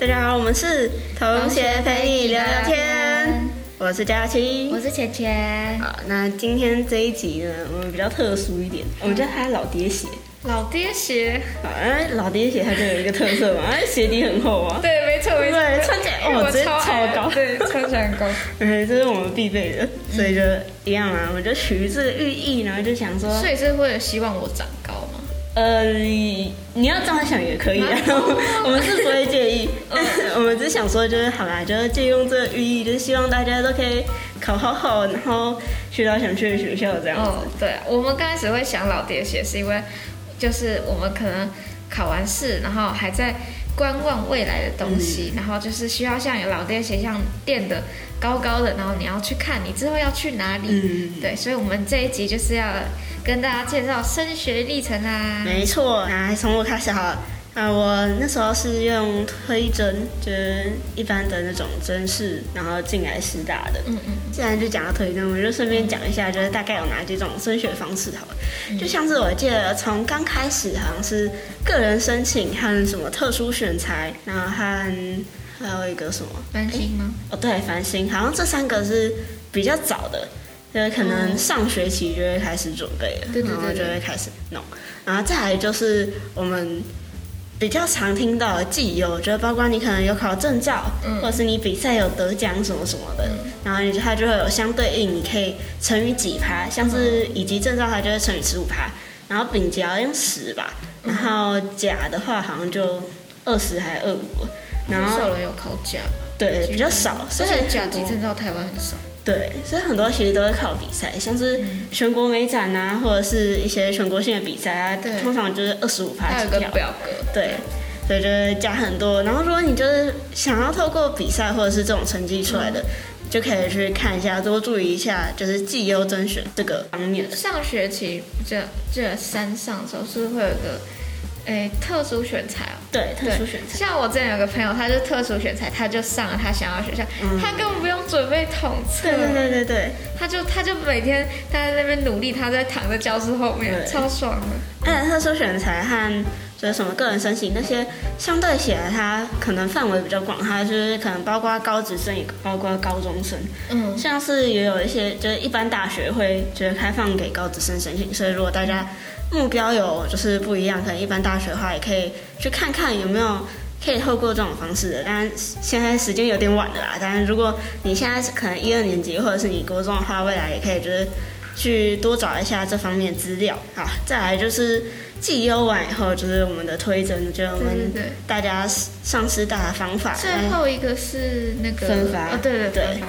大家好，我们是同学陪你聊聊天，我是佳琪，我是钱钱。好，那今天这一集呢，我们比较特殊一点，我们叫它老爹鞋。老爹鞋，好，哎，老爹鞋它就有一个特色嘛，哎，鞋底很厚啊。对，没错没错，对，穿起来哦，直接超高，对，穿起来很高。嗯，这是我们必备的，所以就一样啊，我就取这个寓意，然后就想说，所以是会希望我长？呃，你要这样想也可以啊，我们是不会介意。我们只想说，就是好啦，就是借用这个寓意，就是希望大家都可以考好好，然后去到想去的学校这样子。对，我们刚开始会想老爹鞋，是因为。就是我们可能考完试，然后还在观望未来的东西，然后就是需要像有老爹鞋像垫的高高的，然后你要去看你之后要去哪里。对，所以我们这一集就是要跟大家介绍升学历程啦。没错，那从我开始好了。啊，我那时候是用推甄，就是一般的那种甄试，然后进来师大的。嗯嗯。既然就讲到推甄，我们就顺便讲一下，就是大概有哪几种升学方式好了。就像是我记得从刚开始好像是个人申请和什么特殊选材，然后和还有一个什么繁星吗？哦，对，繁星，好像这三个是比较早的，就是可能上学期就会开始准备了，然后就会开始弄，然后再来就是我们。比较常听到的绩优，就是包括你可能有考证照，或者是你比赛有得奖什么什么的，然后它就会有相对应，你可以乘以几趴，像是乙级证照它就会乘以十五趴，然后丙级好像十吧，然后甲的话好像就二十还是二五，然后少人有考甲，对，比较少，所以甲级证照台湾很少。对，所以很多其实都是靠比赛，像是全国美展啊，或者是一些全国性的比赛啊，通常就是二十五趴起跳。表格。对，所以就会加很多。然后如果你就是想要透过比赛或者是这种成绩出来的，就可以去看一下，多注意一下，就是绩优甄选这个方面。上学期这这三上时候是不是会有个？哎，特殊选材哦，对，特殊选材。像我之前有个朋友，他就特殊选材，他就上了他想要学校，他根本不用准备统测，对对对对对，他就他就每天他在那边努力，他在躺在教室后面，超爽的。哎，特殊选材和就是什么个人申请那些，相对起来，它可能范围比较广，它就是可能包括高职生，也包括高中生，嗯，像是也有一些就是一般大学会就是开放给高职生申请，所以如果大家。目标有就是不一样，可能一般大学的话也可以去看看有没有可以透过这种方式的。但现在时间有点晚了啦。但是如果你现在是可能一二年级或者是你高中的话，未来也可以就是去多找一下这方面资料。啊，再来就是绩优完以后就是我们的推甄，就我们大家上师大的方法。最后一个是那个分发，对对对，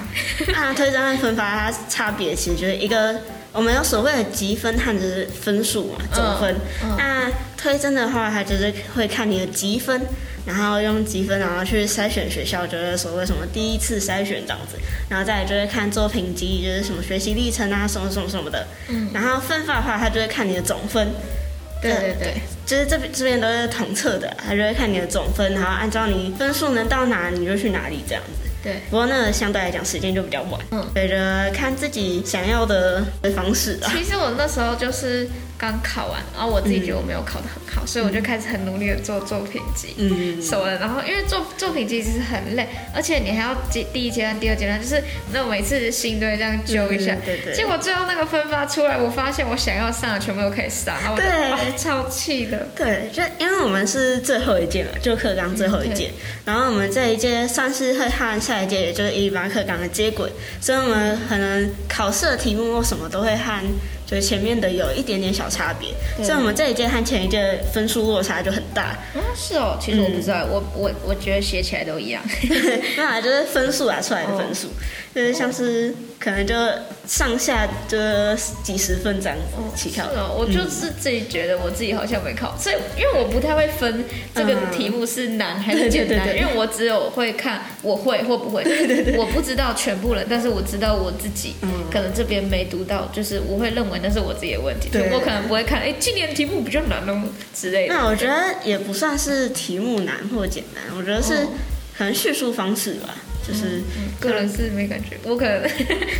那 推甄和分发它差别其实就是一个。我们有所谓的积分和就是分数嘛，总分。那推甄的话，它就是会看你的积分，然后用积分然后去筛选学校，就是所谓什么第一次筛选这样子。然后再就是看作品集，就是什么学习历程啊，什么什么什么的。嗯。然后分发的话，它就会看你的总分。对对对。就是这边这边都是统测的，他就会看你的总分，然后按照你分数能到哪，你就去哪里这样子。对，不过那个相对来讲时间就比较晚，嗯，随着看自己想要的方式啊。其实我那时候就是。刚考完，然后我自己觉得我没有考得很好，所以我就开始很努力的做作品集，嗯，什么的。然后因为做作品集其实很累，而且你还要第第一阶段、第二阶段，就是那每次心都会这样揪一下。对对。结果最后那个分发出来，我发现我想要上的全部都可以上，然后我超气的。对，就因为我们是最后一届嘛，就课纲最后一届，然后我们这一届算是会和下一届，也就是一般课纲的接轨，所以我们可能考试的题目或什么都会和。就是前面的有一点点小差别，所以我们这一届和前一届分数落差就很大。嗯，是哦，其实我不知道，我我我觉得写起来都一样。那就是分数啊出来的分数，就是像是。可能就上下就几十分这样起跳。是哦，我就是自己觉得我自己好像没考，所以因为我不太会分这个题目是难还是简单，因为我只有会看我会或不会，我不知道全部人，但是我知道我自己可能这边没读到，就是我会认为那是我自己的问题，我可能不会看，哎，今年题目比较难哦之类的。那我觉得也不算是题目难或简单，我觉得是可能叙述方式吧。就是个人是没感觉，我可能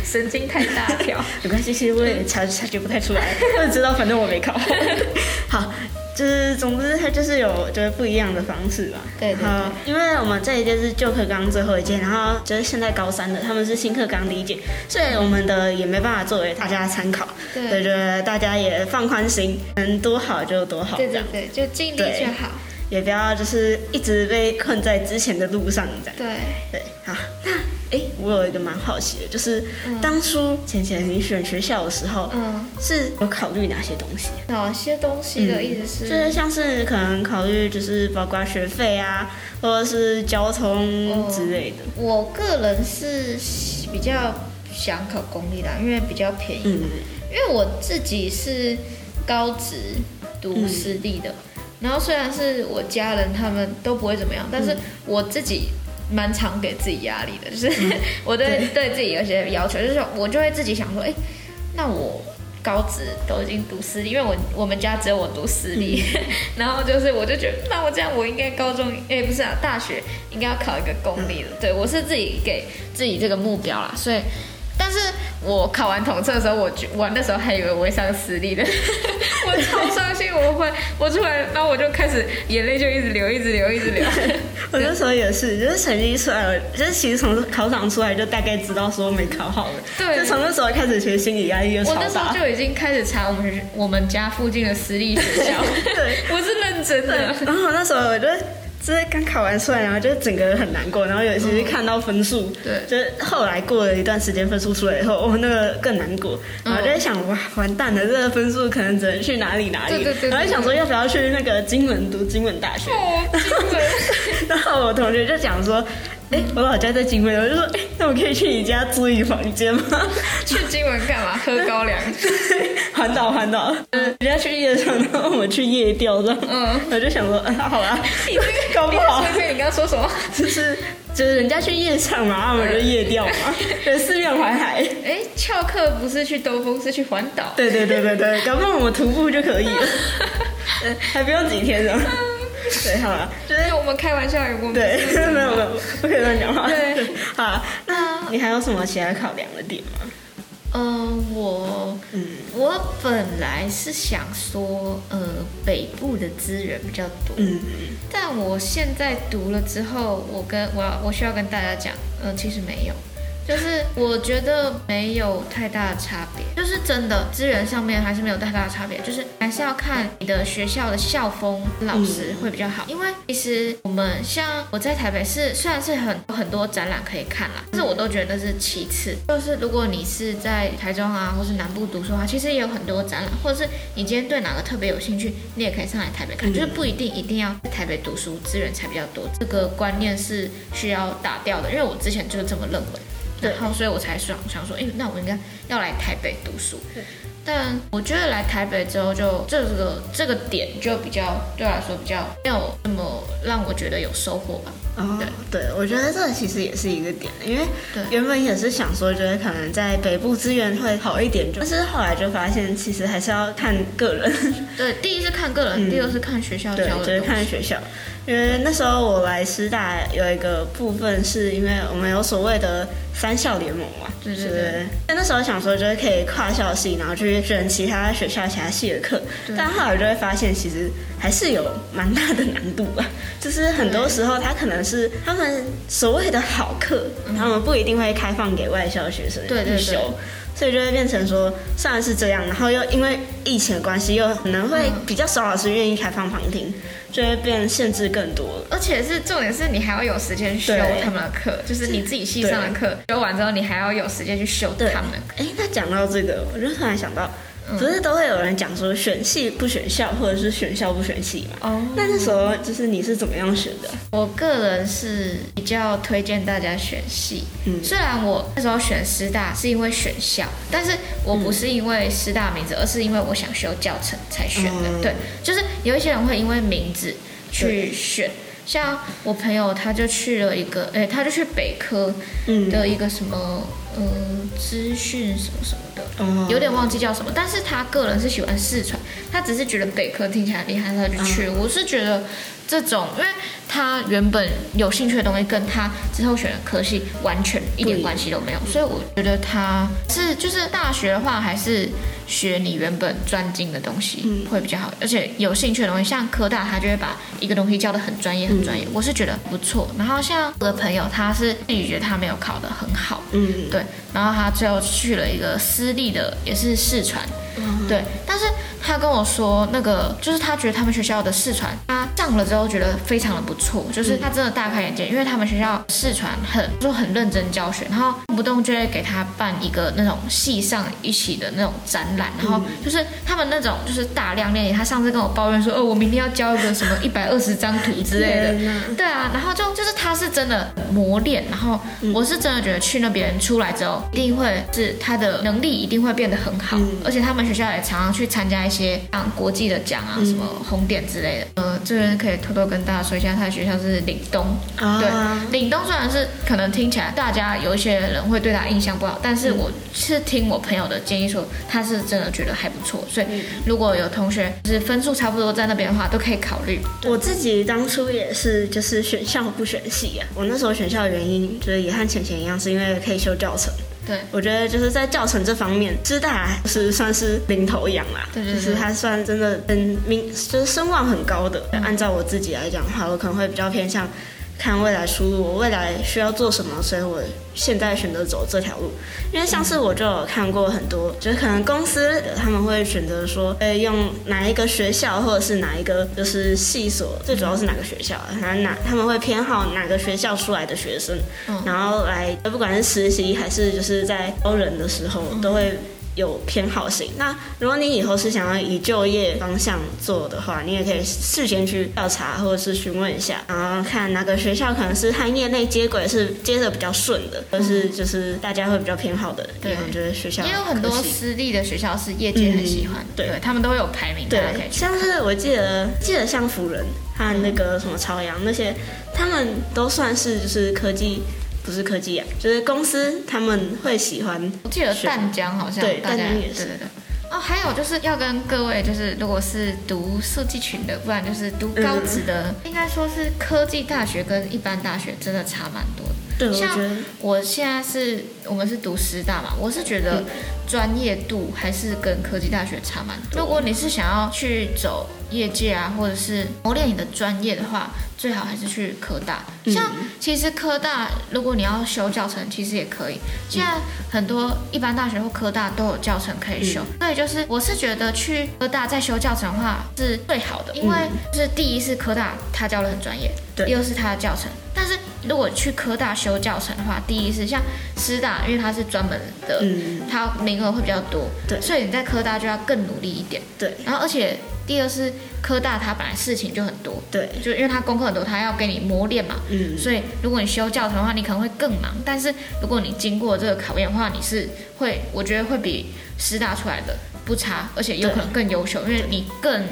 神经太大条，没关系，其实我也 察察觉不太出来，我只知道反正我没考。好，就是总之它就是有就是不一样的方式吧。对对对。因为我们这一届是旧课纲最后一届，然后就是现在高三的他们是新课纲第一届，所以我们的也没办法作为大家参考。对。觉得大家也放宽心，能多好就多好。对对对，就尽力就好。也不要就是一直被困在之前的路上这样。对对，好，那哎，我有一个蛮好奇的，就是当初浅浅你选学校的时候，嗯，是有考虑哪些东西？哪些东西的意思是？就是像是可能考虑就是包括学费啊，或者是交通之类的。我个人是比较想考公立的，因为比较便宜。嗯。因为我自己是高职读私立的。然后虽然是我家人他们都不会怎么样，但是我自己蛮常给自己压力的，就是 我对对。自己有些要求，就是我就会自己想说，哎，那我高职都已经读私立，因为我我们家只有我读私立，然后就是我就觉得，那我这样我应该高中，哎不是啊，大学应该要考一个公立的，对我是自己给自己这个目标啦，所以。我考完统测的时候，我我那时候还以为我会上私立的，我超伤心。我会，我出来，然后我就开始眼泪就一直流，一直流，一直流。我那时候也是，就是成绩出来了，就是其实从考场出来就大概知道说没考好了。对，就从那时候开始，其实心理压力就超大。我那时候就已经开始查我们我们家附近的私立学校。对，我是认真的。然后那时候我就。就是刚考完出来，然后就整个人很难过，然后尤其是看到分数，对，就是后来过了一段时间分数出来以后，哦，那个更难过，然后就在想，哇，完蛋了，这个分数可能只能去哪里哪里，然后想说要不要去那个金门读金门大学，然后我同学就讲说。哎，我老家在金门，我就说，哎，那我可以去你家租一个房间吗？去金门干嘛？喝高粱？环岛，环岛。嗯，人家去夜场，然后我们去夜钓，这样。嗯，我就想说，嗯，好啦，你这个搞不好。你刚刚说什么？就是就是人家去夜场嘛，我们就夜钓嘛，对，四面环海。哎，翘课不是去兜风，是去环岛。对对对对对，搞不好我们徒步就可以了，还不用几天呢。对，好了，就是我们开玩笑，有过对，没有没有，不可以乱讲话。对，好，那你还有什么其他考量的点吗？嗯，我，嗯，我本来是想说，呃，北部的资源比较多，嗯，但我现在读了之后，我跟我要我需要跟大家讲，呃，其实没有。就是我觉得没有太大的差别，就是真的资源上面还是没有太大的差别，就是还是要看你的学校的校风老师会比较好。因为其实我们像我在台北是虽然是很很多展览可以看啦，但是我都觉得是其次。就是如果你是在台中啊，或是南部读书的话，其实也有很多展览，或者是你今天对哪个特别有兴趣，你也可以上来台北看，就是不一定一定要在台北读书资源才比较多。这个观念是需要打掉的，因为我之前就是这么认为。然后，所以我才想想说，哎，那我应该要来台北读书。但我觉得来台北之后，就这个这个点就比较对我来说比较没有那么让我觉得有收获吧。哦，对，对，我觉得这其实也是一个点，因为原本也是想说，觉得可能在北部资源会好一点，但是后来就发现，其实还是要看个人。对，第一是看个人，第二是看学校教的。对，就是看学校。因为那时候我来师大有一个部分，是因为我们有所谓的三校联盟嘛，对对对。但那时候想说，就是可以跨校系，然后去选其他学校其他系的课，但后来就会发现，其实还是有蛮大的难度吧。就是很多时候，他可能是他们所谓的好课，他们不一定会开放给外校学生去修。所以就会变成说，虽然是这样，然后又因为疫情的关系，又可能会比较少老师愿意开放旁听，就会变限制更多。而且是重点是你还要有时间修他们的课，就是你自己系上的课修完之后，你还要有时间去修他们。哎，那讲到这个，我就突然想到。不是都会有人讲说选系不选校，或者是选校不选系嘛？哦，那那时候就是你是怎么样选的？我个人是比较推荐大家选系。嗯，虽然我那时候选师大是因为选校，但是我不是因为师大名字，而是因为我想修教程才选的。对，就是有一些人会因为名字去选，像我朋友他就去了一个，哎，他就去北科的一个什么。嗯，资讯什么什么的，有点忘记叫什么。但是他个人是喜欢四川，他只是觉得北科听起来厉害，他就去。我是觉得这种，因为他原本有兴趣的东西，跟他之后选的科系完全一点关系都没有，所以我觉得他是就是大学的话，还是学你原本专精的东西会比较好，而且有兴趣的东西，像科大他就会把一个东西教的很专业，很专业，我是觉得不错。然后像我的朋友，他是自己觉得他没有考得很好，嗯，对。然后他最后去了一个私立的，也是四川，对。但是他跟我说，那个就是他觉得他们学校的试传，他上了之后觉得非常的不错，就是他真的大开眼界，因为他们学校试传很就很认真教学，然后动不动就会给他办一个那种系上一起的那种展览，然后就是他们那种就是大量练习。他上次跟我抱怨说，哦，我明天要交一个什么一百二十张图之类的，对啊，然后就就是他是真的磨练，然后我是真的觉得去那边出来之后。一定会是他的能力一定会变得很好，而且他们学校也常常去参加一些像国际的奖啊，什么红点之类的。呃，这边可以偷偷跟大家说一下，他的学校是岭东。对，岭东虽然是可能听起来大家有一些人会对他印象不好，但是我是听我朋友的建议说，他是真的觉得还不错。所以如果有同学就是分数差不多在那边的话，都可以考虑。我自己当初也是就是选校不选系啊。我那时候选校的原因就是也和浅浅一样，是因为可以修教程。对，我觉得就是在教程这方面，师大是算是领头羊啦。对对对，就是它算真的很名，就是声望很高的。按照我自己来讲的话，我可能会比较偏向。看未来出路，我未来需要做什么，所以我现在选择走这条路。因为上次我就有看过很多，就是可能公司他们会选择说，呃，用哪一个学校或者是哪一个就是系所，最主要是哪个学校，然后哪他们会偏好哪个学校出来的学生，然后来不管是实习还是就是在招人的时候都会。有偏好性。那如果你以后是想要以就业方向做的话，你也可以事先去调查或者是询问一下，然后看哪个学校可能是和业内接轨是接的比较顺的，或是就是大家会比较偏好的地方，就是学校也有很多私立的学校是业界很喜欢，对他们都会有排名，对，像是我记得记得像辅仁和那个什么朝阳那些，他们都算是就是科技。不是科技啊，就是公司他们会喜欢。我记得淡江好像，对，淡江也是。对对对。哦，还有就是要跟各位，就是如果是读设计群的，不然就是读高职的，应该说是科技大学跟一般大学真的差蛮多的。对，像我现在是我们是读师大嘛，我是觉得专业度还是跟科技大学差蛮多。如果你是想要去走业界啊，或者是磨练你的专业的话。最好还是去科大，像其实科大如果你要修教程，其实也可以。现在很多一般大学或科大都有教程可以修，所以就是我是觉得去科大再修教程的话是最好的，因为就是第一是科大他教的很专业，第二是他的教程。但是如果去科大修教程的话，第一是像师大，因为它是专门的，它名额会比较多，对，所以你在科大就要更努力一点，对。然后而且。第二是科大，它本来事情就很多，对，就因为它功课很多，它要给你磨练嘛，嗯，所以如果你修教程的话，你可能会更忙。但是如果你经过这个考验的话，你是会，我觉得会比师大出来的不差，而且有可能更优秀，因为你更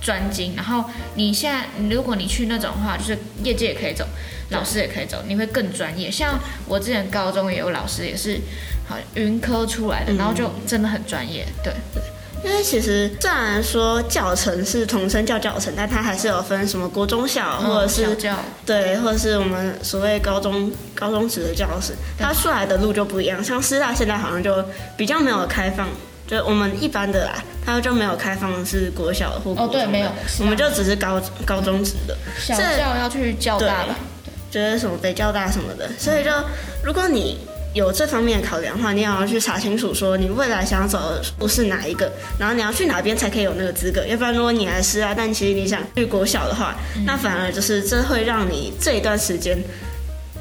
专精。然后你现在，如果你去那种的话，就是业界也可以走，老师也可以走，你会更专业。像我之前高中也有老师，也是好云科出来的，然后就真的很专业，对。因为其实虽然说教程是统称叫教程，但它还是有分什么国中小或者是对，或者是我们所谓高中高中职的教室，它出来的路就不一样。像师大现在好像就比较没有开放，就我们一般的啦，它就没有开放是国小或哦对没有，我们就只是高高中职的。小教要去教大了，就是什么北教大什么的，所以就如果你。有这方面的考量的话，你也要去查清楚，说你未来想走的路是哪一个，然后你要去哪边才可以有那个资格。要不然，如果你来师啊，但其实你想去国小的话，那反而就是这会让你这一段时间。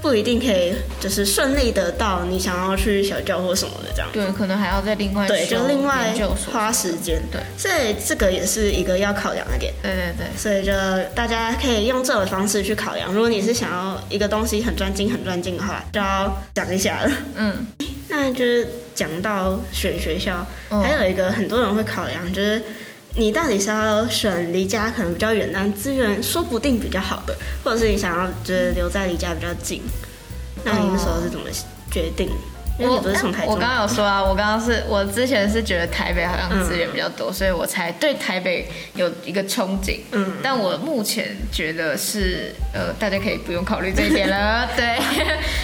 不一定可以，就是顺利得到你想要去小教或什么的这样。对，可能还要再另外对，就另外花时间。对，所以这个也是一个要考量的点。对对对。所以就大家可以用这种方式去考量。如果你是想要一个东西很专精、很专精的话，就要讲一下了。嗯，那就是讲到选学校，还有一个很多人会考量，就是。你到底是要选离家可能比较远，但资源说不定比较好的，或者是你想要就是留在离家比较近？那你那时候是怎么决定？因为你不是从台中。我刚刚有说啊，我刚刚是我之前是觉得台北好像资源比较多，所以我才对台北有一个憧憬。嗯，但我目前觉得是呃，大家可以不用考虑这一点了。对。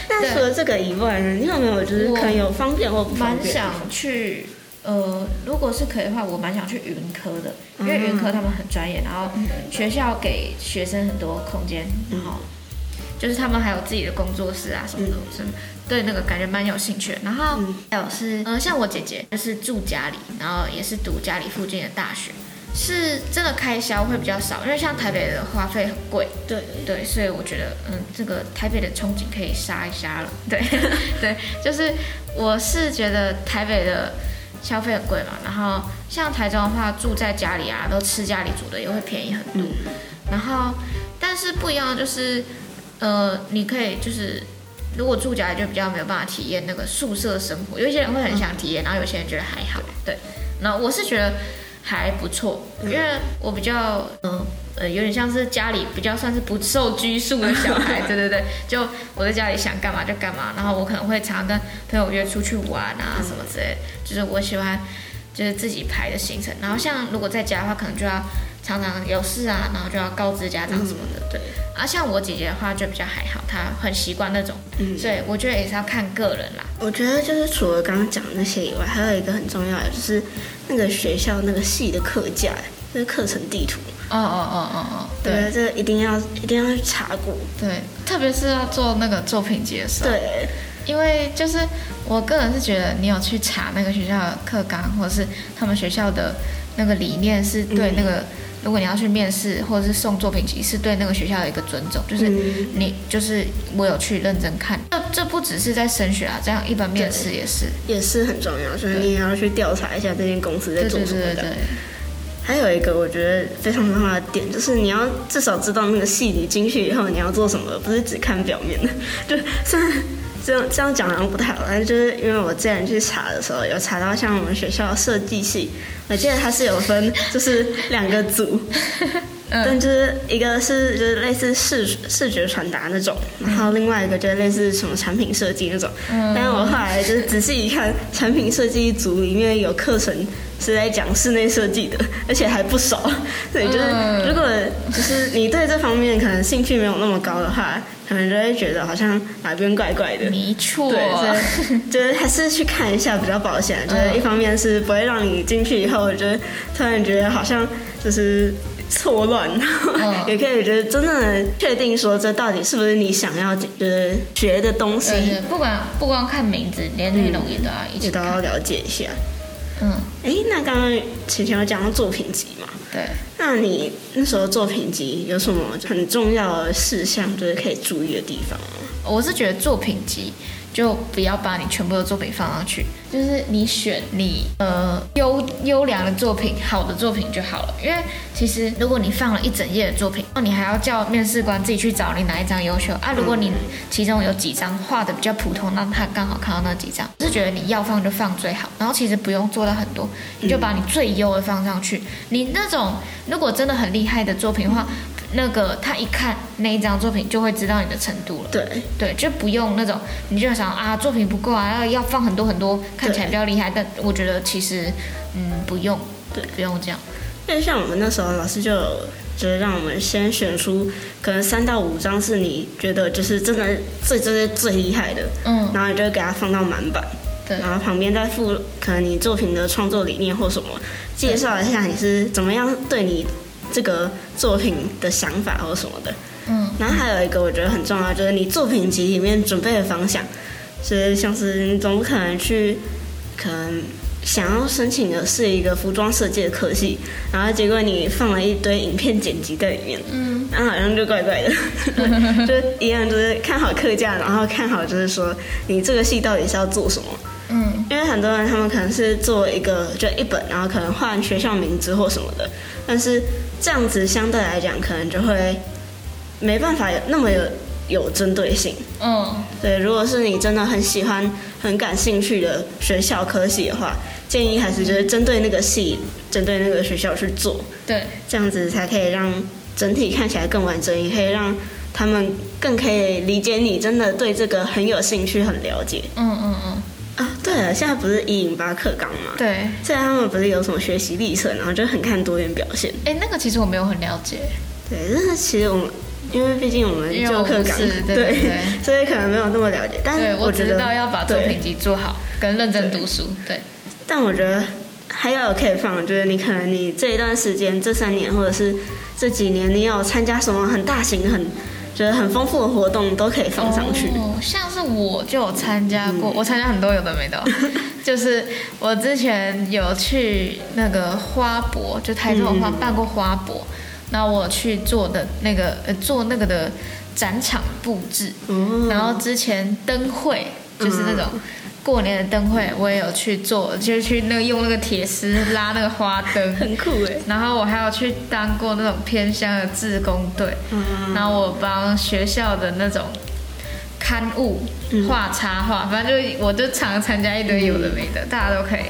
那除了这个以外呢，你有没有就是可能有方便或不方便？蛮想去。呃，如果是可以的话，我蛮想去云科的，因为云科他们很专业，然后学校给学生很多空间，然后就是他们还有自己的工作室啊什么的，是对那个感觉蛮有兴趣。然后还有是，呃，像我姐姐就是住家里，然后也是读家里附近的大学，是真的开销会比较少，因为像台北的花费很贵，对对，所以我觉得，嗯，这个台北的憧憬可以杀一杀了。对 对，就是我是觉得台北的。消费很贵嘛，然后像台中的话，住在家里啊，都吃家里煮的，也会便宜很多。然后，但是不一样的就是，呃，你可以就是，如果住家里就比较没有办法体验那个宿舍生活。有一些人会很想体验，然后有些人觉得还好。对，那我是觉得还不错，因为我比较嗯。呃，有点像是家里比较算是不受拘束的小孩，对对对，就我在家里想干嘛就干嘛，然后我可能会常跟朋友约出去玩啊什么之类，就是我喜欢就是自己排的行程，然后像如果在家的话，可能就要常常有事啊，然后就要告知家长什么的，对。啊，像我姐姐的话就比较还好，她很习惯那种，嗯。所以我觉得也是要看个人啦。我觉得就是除了刚刚讲的那些以外，还有一个很重要的就是那个学校那个系的课架，那个课程地图。哦哦哦哦哦，对，这个一定要一定要去查过。对，特别是要做那个作品集的时候。对，因为就是我个人是觉得，你有去查那个学校的课纲，或者是他们学校的那个理念，是对那个，如果你要去面试或者是送作品集，是对那个学校的一个尊重。就是你就是我有去认真看，这这不只是在升学啊，这样一般面试也是也是很重要，所以你也要去调查一下这间公司在做什么的。还有一个我觉得非常重要的点，就是你要至少知道那个戏你进去以后你要做什么，不是只看表面的。就虽然这样这样讲好像不太好，但就是因为我之前去查的时候，有查到像我们学校设计系，我记得它是有分就是两个组，但就是一个是就是类似视视觉传达那种，然后另外一个就是类似什么产品设计那种。但是我后来就是仔细一看，产品设计组里面有课程。是在讲室内设计的，而且还不少。对，就是如果就是你对这方面可能兴趣没有那么高的话，可能就会觉得好像哪边怪怪的。没错，对，就是还是去看一下比较保险。就是一方面是不会让你进去以后，就是突然觉得好像就是错乱，也可以觉得真正的确定说这到底是不是你想要就是学的东西。不管不光看名字，连内容也都要一起都要了解一下。嗯，哎，那刚刚晴晴有讲到作品集嘛？对。那你那时候作品集有什么很重要的事项，就是可以注意的地方吗？我是觉得作品集。就不要把你全部的作品放上去，就是你选你呃优优良的作品、好的作品就好了。因为其实如果你放了一整页的作品，那你还要叫面试官自己去找你哪一张优秀啊？如果你其中有几张画的比较普通，那他刚好看到那几张，是觉得你要放就放最好，然后其实不用做到很多，你就把你最优的放上去。你那种如果真的很厉害的作品的话。那个他一看那一张作品就会知道你的程度了。对对，就不用那种，你就想啊，作品不够啊，要要放很多很多，看起来比较厉害。但我觉得其实，嗯，不用，对，不用这样。因为像我们那时候老师就就是让我们先选出可能三到五张是你觉得就是真的最最最厉害的，嗯，然后你就给他放到满版，对，然后旁边再附可能你作品的创作理念或什么，介绍一下你是怎么样对你。这个作品的想法或什么的，嗯，然后还有一个我觉得很重要，就是你作品集里面准备的方向，是像是你总不可能去，可能想要申请的是一个服装设计的科系，然后结果你放了一堆影片剪辑在里面，嗯，那好像就怪怪的，就一样就是看好课架，然后看好就是说你这个系到底是要做什么，嗯，因为很多人他们可能是做一个就一本，然后可能换学校名字或什么的，但是。这样子相对来讲，可能就会没办法有那么有有针对性。嗯，对。如果是你真的很喜欢、很感兴趣的学校科系的话，建议还是就是针对那个系、针对那个学校去做。对，这样子才可以让整体看起来更完整，也可以让他们更可以理解你真的对这个很有兴趣、很了解。嗯嗯嗯。啊，对了，现在不是一零八课纲嘛？对，现在他们不是有什么学习历程，然后就很看多元表现。哎，那个其实我没有很了解。对，但是其实我们，因为毕竟我们就课纲，对，所以可能没有那么了解。但是我知道要把作品集做好，跟认真读书。对。但我觉得还要有可以放，就是你可能你这一段时间，这三年或者是这几年，你有参加什么很大型很。觉得很丰富的活动都可以放上去。哦，像是我就有参加过，我参加很多有的没的。就是我之前有去那个花博，就台中花办过花博，然后我去做的那个呃做那个的展场布置，然后之前灯会就是那种。过年的灯会我也有去做，就是去那个用那个铁丝拉那个花灯，很酷哎。然后我还有去当过那种偏乡的志工队，然后我帮学校的那种刊物画插画，反正就我就常参加一堆有的没的，大家都可以。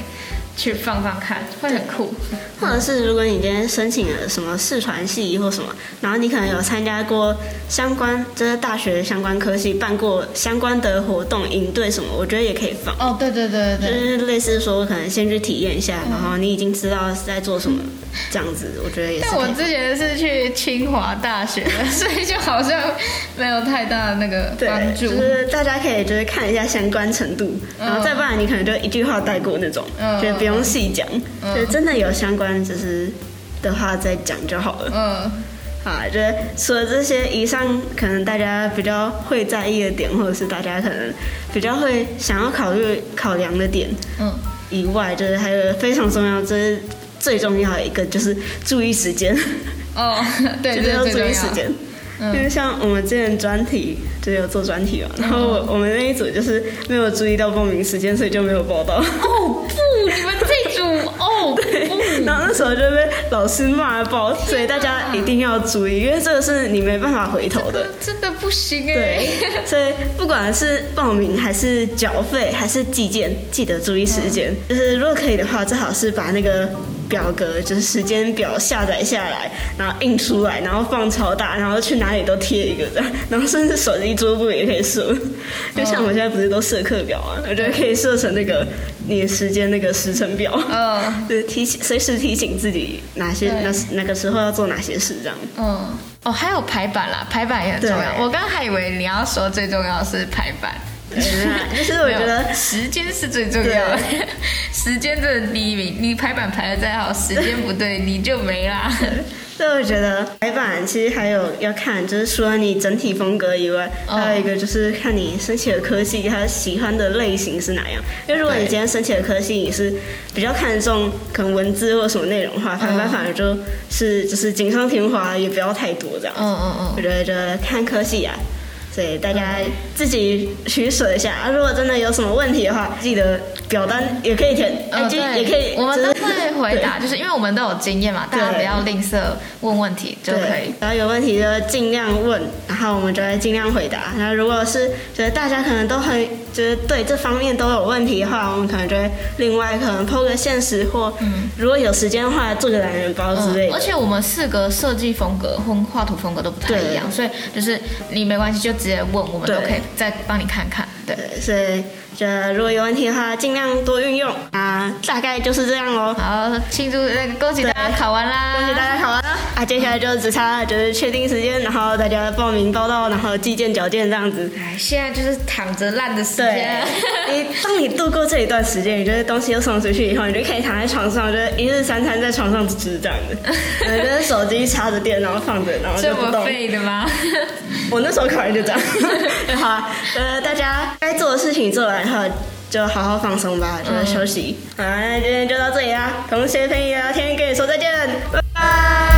去放放看，会很酷。或者是如果你今天申请了什么视传系或什么，然后你可能有参加过相关，就是大学相关科系办过相关的活动、营队什么，我觉得也可以放。哦，对对对对就是类似说可能先去体验一下，然后你已经知道是在做什么，这样子我觉得也是。但我之前是去清华大学，所以就好像没有太大的那个帮助。就是大家可以就是看一下相关程度，然后再不然你可能就一句话带过那种，就不用细讲，就真的有相关就是的话再讲就好了。嗯，好，就是除了这些以上可能大家比较会在意的点，或者是大家可能比较会想要考虑考量的点，嗯，以外，就是还有非常重要，这是最重要的一个，就是注意时间。哦，对，就是要注意时间。因为像我们之前专题就有做专题嘛，然后我我们那一组就是没有注意到报名时间，所以就没有报到。哦不，你们这组哦，对，然后那时候就被老师骂爆，所以大家一定要注意，因为这个是你没办法回头的，真的不行哎。对，所以不管是报名还是缴费还是寄件，记得注意时间。就是如果可以的话，最好是把那个。表格就是时间表下载下来，然后印出来，然后放超大，然后去哪里都贴一个这样，然后甚至手机桌布也可以设，就像我们现在不是都设课表啊，我觉得可以设成那个你的时间那个时程表，嗯，对，提醒随时提醒自己哪些那那个时候要做哪些事这样。嗯，哦，还有排版啦，排版也很重要。我刚刚还以为你要说最重要是排版。就是我觉得时间是最重要的，时间这 第一名。你排版排的再好，时间不对你就没啦。所以我觉得排版其实还有要看，就是除了你整体风格以外，还有一个就是看你申请的科系，他喜欢的类型是哪样。因为如果你今天申请的科系你是比较看重可能文字或什么内容的话，排版反而就是就是锦上添花，也不要太多这样。嗯嗯嗯，我觉得就看科系啊。对，大家自己取舍一下啊！如果真的有什么问题的话，记得表单也可以填，呃，也可以，我们都会回答，就是因为我们都有经验嘛，大家不要吝啬问问题就可以。然后有问题就尽量问，然后我们就会尽量回答。那如果是觉得大家可能都很就是对这方面都有问题的话，我们可能就会另外可能抛个现实或，如果有时间的话做个懒人包之类的。而且我们四个设计风格或画图风格都不太一样，所以就是你没关系就直接问，我们都可以再帮你看看。对，所以。就如果有问题的话，尽量多运用啊，大概就是这样喽。好，庆祝那个恭喜大家考完啦！恭喜大家啊！接下来就只差就是确定时间，然后大家报名报到，然后寄件缴件这样子。哎，现在就是躺着烂的时间。你当你度过这一段时间，你觉得东西都送出去以后，你就可以躺在床上，就是一日三餐在床上吃这样的。就是手机插着电，然后放着，然后就不动。这么废的吗？我那时候考完就这样。好，呃，大家该做的事情做完。后就好好放松吧，就是休息。好，那今天就到这里啦，同学朋友聊天跟你说再见，拜拜。